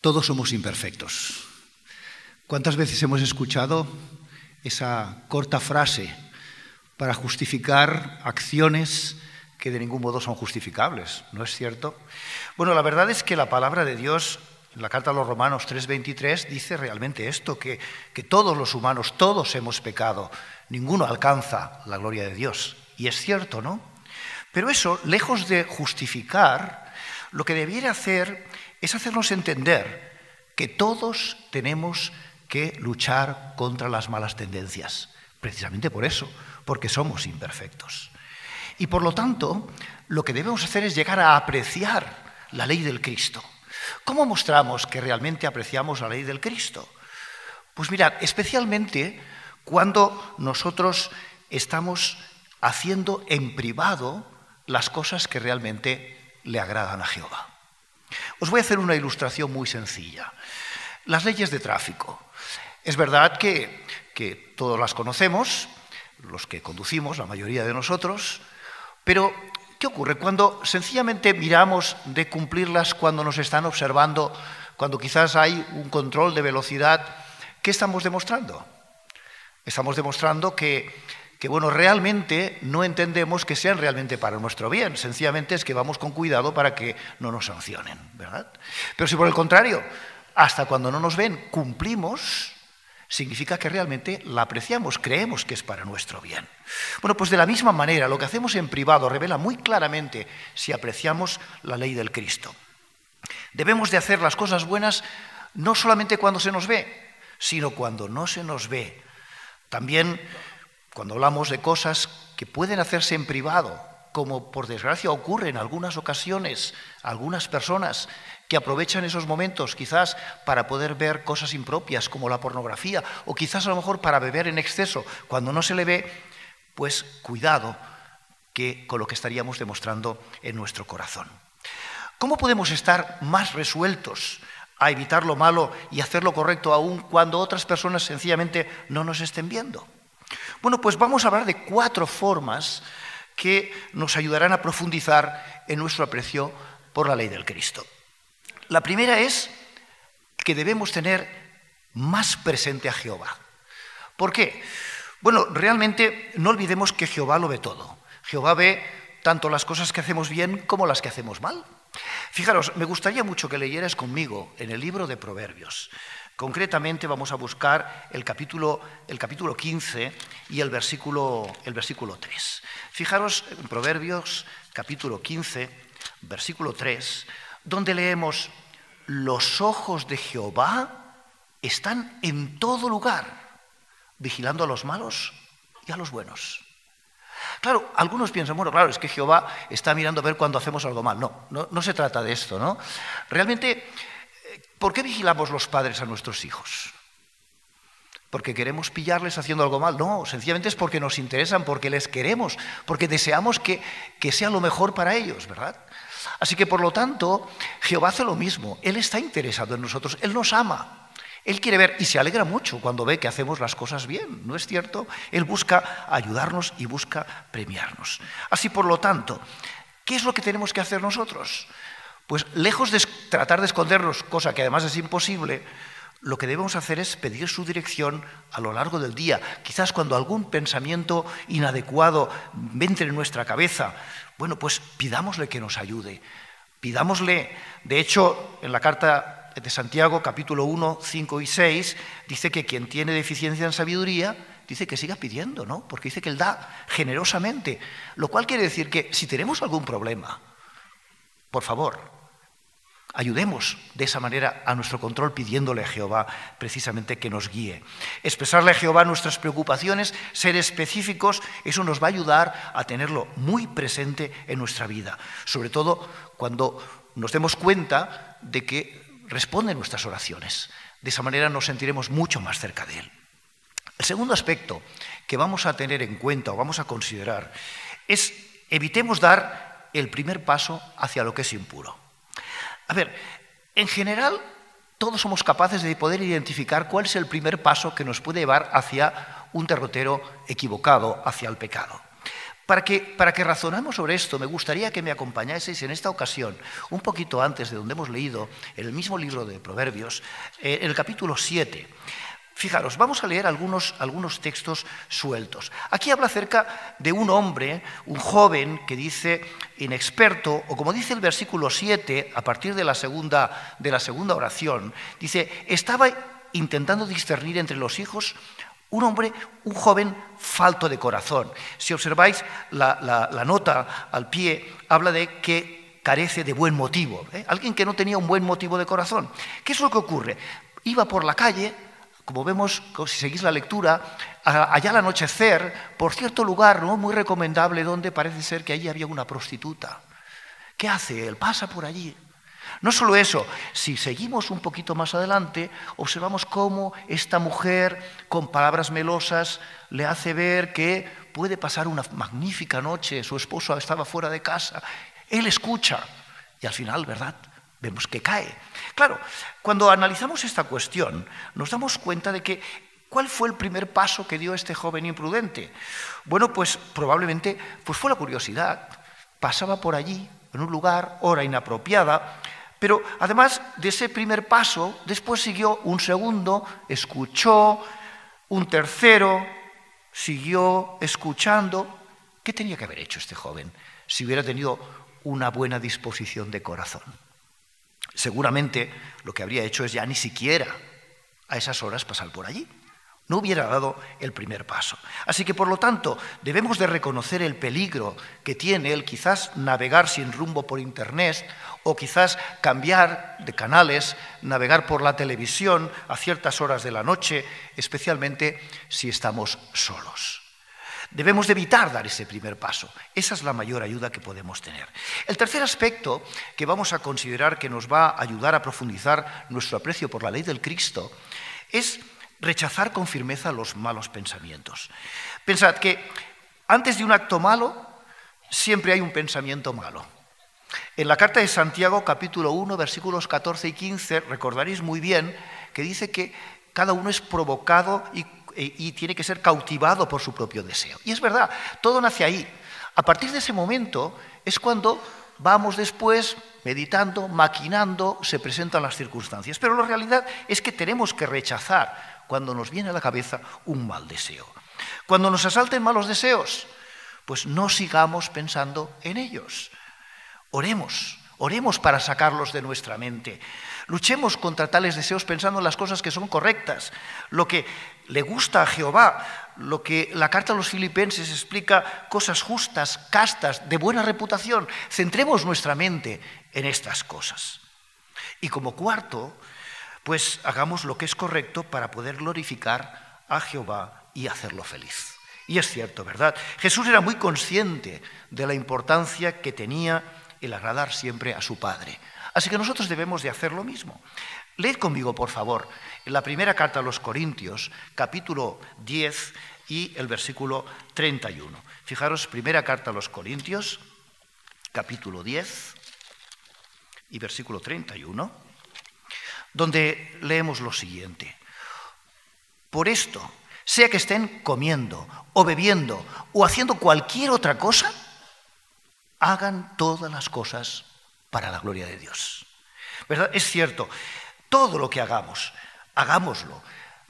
Todos somos imperfectos. ¿Cuántas veces hemos escuchado esa corta frase para justificar acciones que de ningún modo son justificables? ¿No es cierto? Bueno, la verdad es que la palabra de Dios en la carta a los Romanos 3:23 dice realmente esto, que, que, todos los humanos, todos hemos pecado, ninguno alcanza la gloria de Dios. Y es cierto, ¿no? Pero eso, lejos de justificar, lo que debiera hacer es hacernos entender que todos tenemos que luchar contra las malas tendencias, precisamente por eso, porque somos imperfectos. Y por lo tanto, lo que debemos hacer es llegar a apreciar la ley del Cristo. ¿Cómo mostramos que realmente apreciamos la ley del Cristo? Pues mirad, especialmente cuando nosotros estamos haciendo en privado las cosas que realmente le agradan a Jehová. Os voy a hacer una ilustración muy sencilla. Las leyes de tráfico. Es verdad que, todos las conocemos, los que conducimos, la mayoría de nosotros, pero ¿qué ocurre cuando sencillamente miramos de cumplirlas cuando nos están observando, cuando quizás hay un control de velocidad? ¿Qué estamos demostrando? Estamos demostrando que que bueno, realmente no entendemos que sean realmente para nuestro bien, sencillamente es que vamos con cuidado para que no nos sancionen, ¿verdad? Pero si por el contrario, hasta cuando no nos ven, cumplimos, significa que realmente la apreciamos, creemos que es para nuestro bien. Bueno, pues de la misma manera, lo que hacemos en privado revela muy claramente si apreciamos la ley del Cristo. Debemos de hacer las cosas buenas no solamente cuando se nos ve, sino cuando no se nos ve. También cuando hablamos de cosas que pueden hacerse en privado, como por desgracia ocurre en algunas ocasiones, algunas personas que aprovechan esos momentos quizás para poder ver cosas impropias como la pornografía o quizás a lo mejor para beber en exceso cuando no se le ve, pues cuidado que con lo que estaríamos demostrando en nuestro corazón. ¿Cómo podemos estar más resueltos a evitar lo malo y hacer lo correcto aún cuando otras personas sencillamente no nos estén viendo? Bueno, pues vamos a hablar de cuatro formas que nos ayudarán a profundizar en nuestro aprecio por la ley del Cristo. La primera es que debemos tener más presente a Jehová. ¿Por qué? Bueno, realmente no olvidemos que Jehová lo ve todo. Jehová ve tanto las cosas que hacemos bien como las que hacemos mal. Fijaros, me gustaría mucho que leyeras conmigo en el libro de Proverbios. Concretamente vamos a buscar el capítulo, el capítulo 15 y el versículo, el versículo 3. Fijaros en Proverbios capítulo 15, versículo 3, donde leemos, los ojos de Jehová están en todo lugar, vigilando a los malos y a los buenos. Claro, algunos piensan, bueno, claro, es que Jehová está mirando a ver cuando hacemos algo mal. No, no, no se trata de esto, ¿no? Realmente ¿Por qué vigilamos los padres a nuestros hijos? ¿Porque queremos pillarles haciendo algo mal? No, sencillamente es porque nos interesan, porque les queremos, porque deseamos que, que sea lo mejor para ellos, ¿verdad? Así que por lo tanto, Jehová hace lo mismo. Él está interesado en nosotros, Él nos ama. Él quiere ver y se alegra mucho cuando ve que hacemos las cosas bien, ¿no es cierto? Él busca ayudarnos y busca premiarnos. Así por lo tanto, ¿qué es lo que tenemos que hacer nosotros? Pues lejos de tratar de escondernos, cosa que además es imposible, lo que debemos hacer es pedir su dirección a lo largo del día. Quizás cuando algún pensamiento inadecuado entre en nuestra cabeza, bueno, pues pidámosle que nos ayude. Pidámosle, de hecho, en la carta de Santiago, capítulo 1, 5 y 6, dice que quien tiene deficiencia en sabiduría, dice que siga pidiendo, ¿no? Porque dice que Él da generosamente. Lo cual quiere decir que si tenemos algún problema, por favor, Ayudemos de esa manera a nuestro control pidiéndole a Jehová precisamente que nos guíe. Expresarle a Jehová nuestras preocupaciones, ser específicos, eso nos va a ayudar a tenerlo muy presente en nuestra vida, sobre todo cuando nos demos cuenta de que responde nuestras oraciones. De esa manera nos sentiremos mucho más cerca de Él. El segundo aspecto que vamos a tener en cuenta o vamos a considerar es evitemos dar el primer paso hacia lo que es impuro. A ver, en general todos somos capaces de poder identificar cuál es el primer paso que nos puede llevar hacia un derrotero equivocado, hacia el pecado. Para que, para que razonemos sobre esto, me gustaría que me acompañaseis en esta ocasión, un poquito antes de donde hemos leído, el mismo libro de Proverbios, eh, el capítulo 7. Fijaros, vamos a leer algunos, algunos textos sueltos. Aquí habla acerca de un hombre, un joven, que dice inexperto, o como dice el versículo 7, a partir de la segunda, de la segunda oración, dice, estaba intentando discernir entre los hijos un hombre, un joven falto de corazón. Si observáis la, nota al pie, habla de que carece de buen motivo. ¿eh? Alguien que no tenía un buen motivo de corazón. ¿Qué es lo que ocurre? Iba por la calle, como vemos, si seguís la lectura, allá al anochecer, por cierto lugar ¿no? muy recomendable donde parece ser que allí había una prostituta. ¿Qué hace él? Pasa por allí. No solo eso, si seguimos un poquito más adelante, observamos cómo esta mujer, con palabras melosas, le hace ver que puede pasar una magnífica noche, su esposo estaba fuera de casa, él escucha y al final, ¿verdad? Vemos que cae. Claro, cuando analizamos esta cuestión, nos damos cuenta de que ¿cuál fue el primer paso que dio este joven imprudente? Bueno, pues probablemente pues fue la curiosidad. Pasaba por allí, en un lugar, hora inapropiada, pero además de ese primer paso, después siguió un segundo, escuchó, un tercero, siguió escuchando. ¿Qué tenía que haber hecho este joven si hubiera tenido una buena disposición de corazón? Seguramente lo que habría hecho es ya ni siquiera a esas horas pasar por allí no hubiera dado el primer paso. Así que, por lo tanto, debemos de reconocer el peligro que tiene el quizás navegar sin rumbo por Internet o quizás cambiar de canales, navegar por la televisión a ciertas horas de la noche, especialmente si estamos solos. Debemos de evitar dar ese primer paso. Esa es la mayor ayuda que podemos tener. El tercer aspecto que vamos a considerar que nos va a ayudar a profundizar nuestro aprecio por la ley del Cristo es rechazar con firmeza los malos pensamientos. Pensad que antes de un acto malo siempre hay un pensamiento malo. En la carta de Santiago capítulo 1 versículos 14 y 15 recordaréis muy bien que dice que cada uno es provocado y, y tiene que ser cautivado por su propio deseo. Y es verdad, todo nace ahí. A partir de ese momento es cuando vamos después meditando, maquinando, se presentan las circunstancias. Pero la realidad es que tenemos que rechazar cuando nos viene a la cabeza un mal deseo. Cuando nos asalten malos deseos, pues no sigamos pensando en ellos. Oremos, oremos para sacarlos de nuestra mente. Luchemos contra tales deseos pensando en las cosas que son correctas, lo que le gusta a Jehová, lo que la carta a los filipenses explica, cosas justas, castas, de buena reputación. Centremos nuestra mente en estas cosas. Y como cuarto, pues hagamos lo que es correcto para poder glorificar a Jehová y hacerlo feliz. Y es cierto, ¿verdad? Jesús era muy consciente de la importancia que tenía el agradar siempre a su Padre. Así que nosotros debemos de hacer lo mismo. Leed conmigo, por favor, la primera carta a los Corintios, capítulo 10 y el versículo 31. Fijaros, primera carta a los Corintios, capítulo 10 y versículo 31 donde leemos lo siguiente. Por esto, sea que estén comiendo o bebiendo o haciendo cualquier otra cosa, hagan todas las cosas para la gloria de Dios. ¿Verdad? Es cierto, todo lo que hagamos, hagámoslo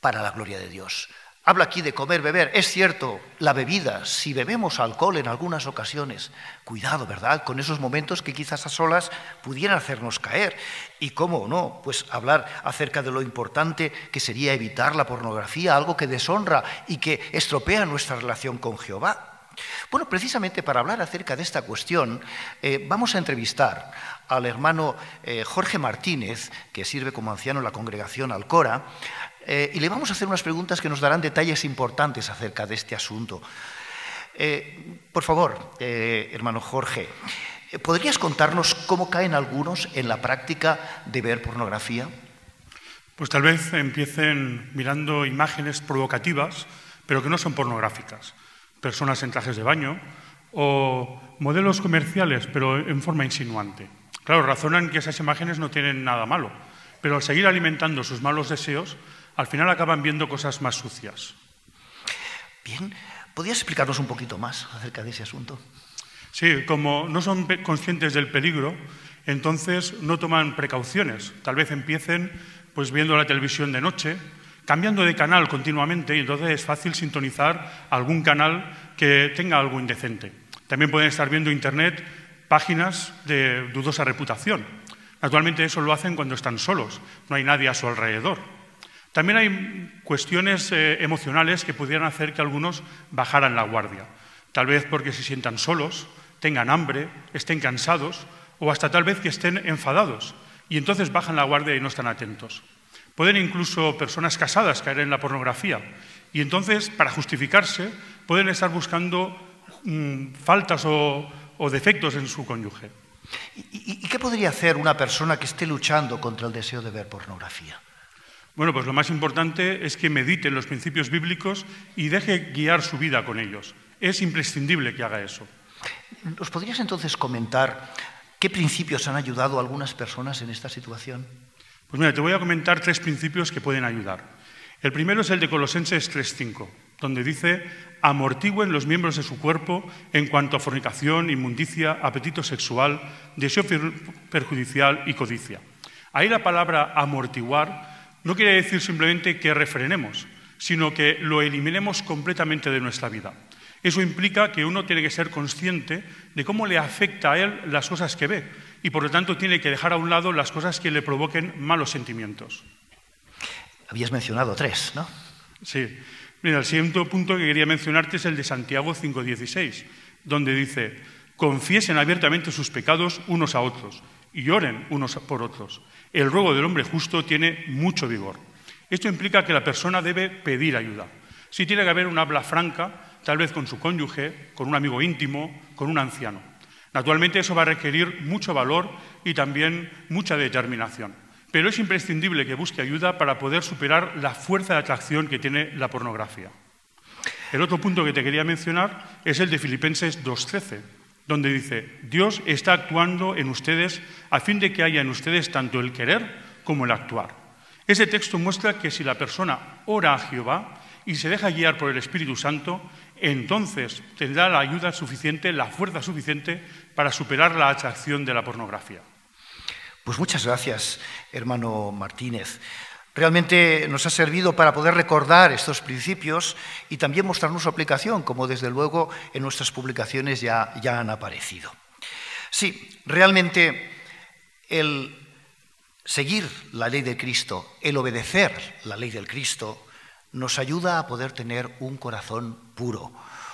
para la gloria de Dios. Habla aquí de comer, beber. Es cierto, la bebida, si bebemos alcohol en algunas ocasiones, cuidado, ¿verdad? Con esos momentos que quizás a solas pudieran hacernos caer. Y cómo no, pues hablar acerca de lo importante que sería evitar la pornografía, algo que deshonra y que estropea nuestra relación con Jehová. Bueno, precisamente para hablar acerca de esta cuestión, eh, vamos a entrevistar al hermano eh, Jorge Martínez, que sirve como anciano en la congregación Alcora, eh, y le vamos a hacer unas preguntas que nos darán detalles importantes acerca de este asunto. Eh, por favor, hermano Jorge, ¿podrías contarnos cómo caen algunos en la práctica de ver pornografía? Pues tal vez empiecen mirando imágenes provocativas, pero que no son pornográficas. Personas en trajes de baño o modelos comerciales, pero en forma insinuante. Claro, razonan que esas imágenes no tienen nada malo, pero al seguir alimentando sus malos deseos, al final acaban viendo cosas más sucias. Bien, ¿podrías explicarnos un poquito más acerca de ese asunto? Sí, como no son conscientes del peligro, entonces no toman precauciones. Tal vez empiecen pues viendo la televisión de noche, cambiando de canal continuamente y entonces es fácil sintonizar algún canal que tenga algo indecente. También pueden estar viendo Internet páginas de dudosa reputación. Naturalmente eso lo hacen cuando están solos, no hay nadie a su alrededor. También hay cuestiones eh, emocionales que pudieran hacer que algunos bajaran la guardia, tal vez porque se sientan solos, tengan hambre, estén cansados o hasta tal vez que estén enfadados y entonces bajan la guardia y no están atentos. Pueden incluso personas casadas caer en la pornografía y entonces, para justificarse, pueden estar buscando mm, faltas o, defectos en su cónyuge. ¿Y, qué podría hacer una persona que esté luchando contra el deseo de ver pornografía? Bueno, pues lo más importante es que medite en los principios bíblicos y deje guiar su vida con ellos. Es imprescindible que haga eso. ¿Nos podrías entonces comentar qué principios han ayudado a algunas personas en esta situación? Pues mira, te voy a comentar tres principios que pueden ayudar. El primero es el de Colosenses 3.5, donde dice, amortigüen los miembros de su cuerpo en cuanto a fornicación, inmundicia, apetito sexual, deseo perjudicial y codicia. Ahí la palabra amortiguar no quiere decir simplemente que refrenemos, sino que lo eliminemos completamente de nuestra vida. Eso implica que uno tiene que ser consciente de cómo le afecta a él las cosas que ve y por lo tanto tiene que dejar a un lado las cosas que le provoquen malos sentimientos. Habías mencionado tres, ¿no? Sí. Mira, el siguiente punto que quería mencionarte es el de Santiago 5.16, donde dice, confiesen abiertamente sus pecados unos a otros y oren unos por otros. El ruego del hombre justo tiene mucho vigor. Esto implica que la persona debe pedir ayuda. Si tiene que haber una habla franca, tal vez con su cónyuge, con un amigo íntimo, con un anciano. Naturalmente eso va a requerir mucho valor y también mucha determinación, pero es imprescindible que busque ayuda para poder superar la fuerza de atracción que tiene la pornografía. El otro punto que te quería mencionar es el de Filipenses 2.13, donde dice, Dios está actuando en ustedes a fin de que haya en ustedes tanto el querer como el actuar. Ese texto muestra que si la persona ora a Jehová y se deja guiar por el Espíritu Santo, entonces tendrá la ayuda suficiente, la fuerza suficiente para superar la atracción de la pornografía. Pues muchas gracias, hermano Martínez. Realmente nos ha servido para poder recordar estos principios y también mostrarnos su aplicación, como desde luego en nuestras publicaciones ya, ya han aparecido. Sí, realmente el seguir la ley de Cristo, el obedecer la ley del Cristo, nos ayuda a poder tener un corazón puro,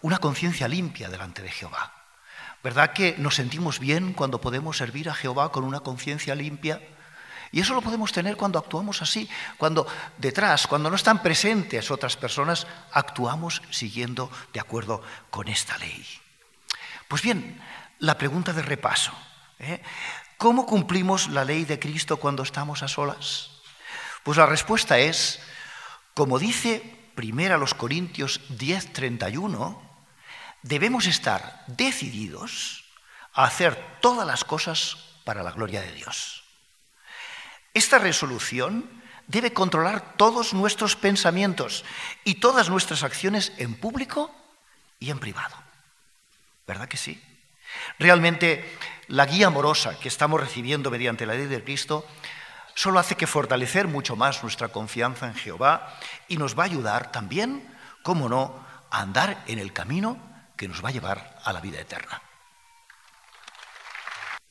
una conciencia limpia delante de Jehová. ¿Verdad que nos sentimos bien cuando podemos servir a Jehová con una conciencia limpia? Y eso lo podemos tener cuando actuamos así, cuando detrás, cuando no están presentes otras personas, actuamos siguiendo de acuerdo con esta ley. Pues bien, la pregunta de repaso. ¿eh? ¿Cómo cumplimos la ley de Cristo cuando estamos a solas? Pues la respuesta es como dice primero a los Corintios 10:31, debemos estar decididos a hacer todas las cosas para la gloria de Dios. Esta resolución debe controlar todos nuestros pensamientos y todas nuestras acciones en público y en privado. ¿Verdad que sí? Realmente la guía amorosa que estamos recibiendo mediante la ley de Cristo solo hace que fortalecer mucho más nuestra confianza en Jehová y nos va a ayudar también, cómo no, a andar en el camino que nos va a llevar a la vida eterna.